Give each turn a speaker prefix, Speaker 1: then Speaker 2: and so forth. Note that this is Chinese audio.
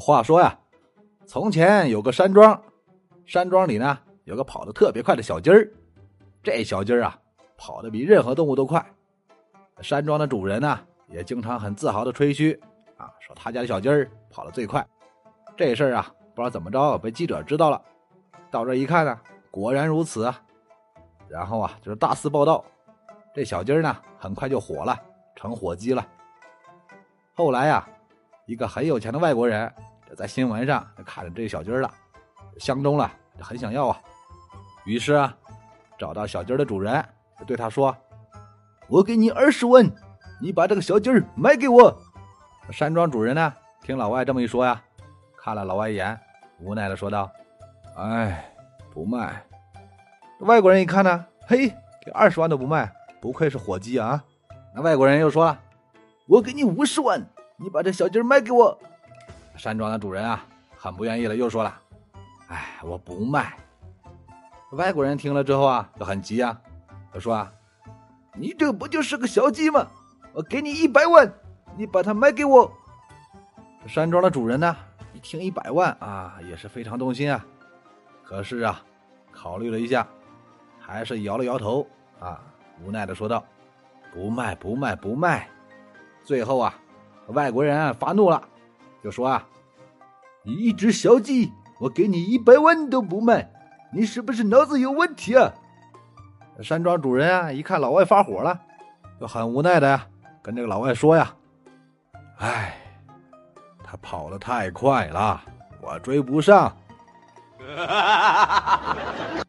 Speaker 1: 话说呀，从前有个山庄，山庄里呢有个跑得特别快的小鸡儿。这小鸡儿啊，跑得比任何动物都快。山庄的主人呢，也经常很自豪的吹嘘啊，说他家的小鸡儿跑得最快。这事儿啊，不知道怎么着被记者知道了，到这一看呢，果然如此啊。然后啊，就是大肆报道，这小鸡儿呢，很快就火了，成火鸡了。后来呀，一个很有钱的外国人。在新闻上看着这小鸡儿了，相中了，很想要啊。于是啊，找到小鸡儿的主人，对他说：“我给你二十万，你把这个小鸡儿卖给我。”山庄主人呢，听老外这么一说呀，看了老外一眼，无奈的说道：“哎，不卖。”外国人一看呢，嘿，给二十万都不卖，不愧是火鸡啊！那外国人又说了：“我给你五十万，你把这小鸡儿卖给我。”山庄的主人啊，很不愿意了，又说了：“哎，我不卖。”外国人听了之后啊，就很急啊，他说：“啊，你这不就是个小鸡吗？我给你一百万，你把它卖给我。”山庄的主人呢，一听一百万啊，也是非常动心啊。可是啊，考虑了一下，还是摇了摇头啊，无奈的说道：“不卖，不卖，不卖。”最后啊，外国人发怒了。就说啊，你一只小鸡，我给你一百万都不卖，你是不是脑子有问题啊？山庄主人啊，一看老外发火了，就很无奈的呀，跟这个老外说呀：“哎，他跑得太快了，我追不上。”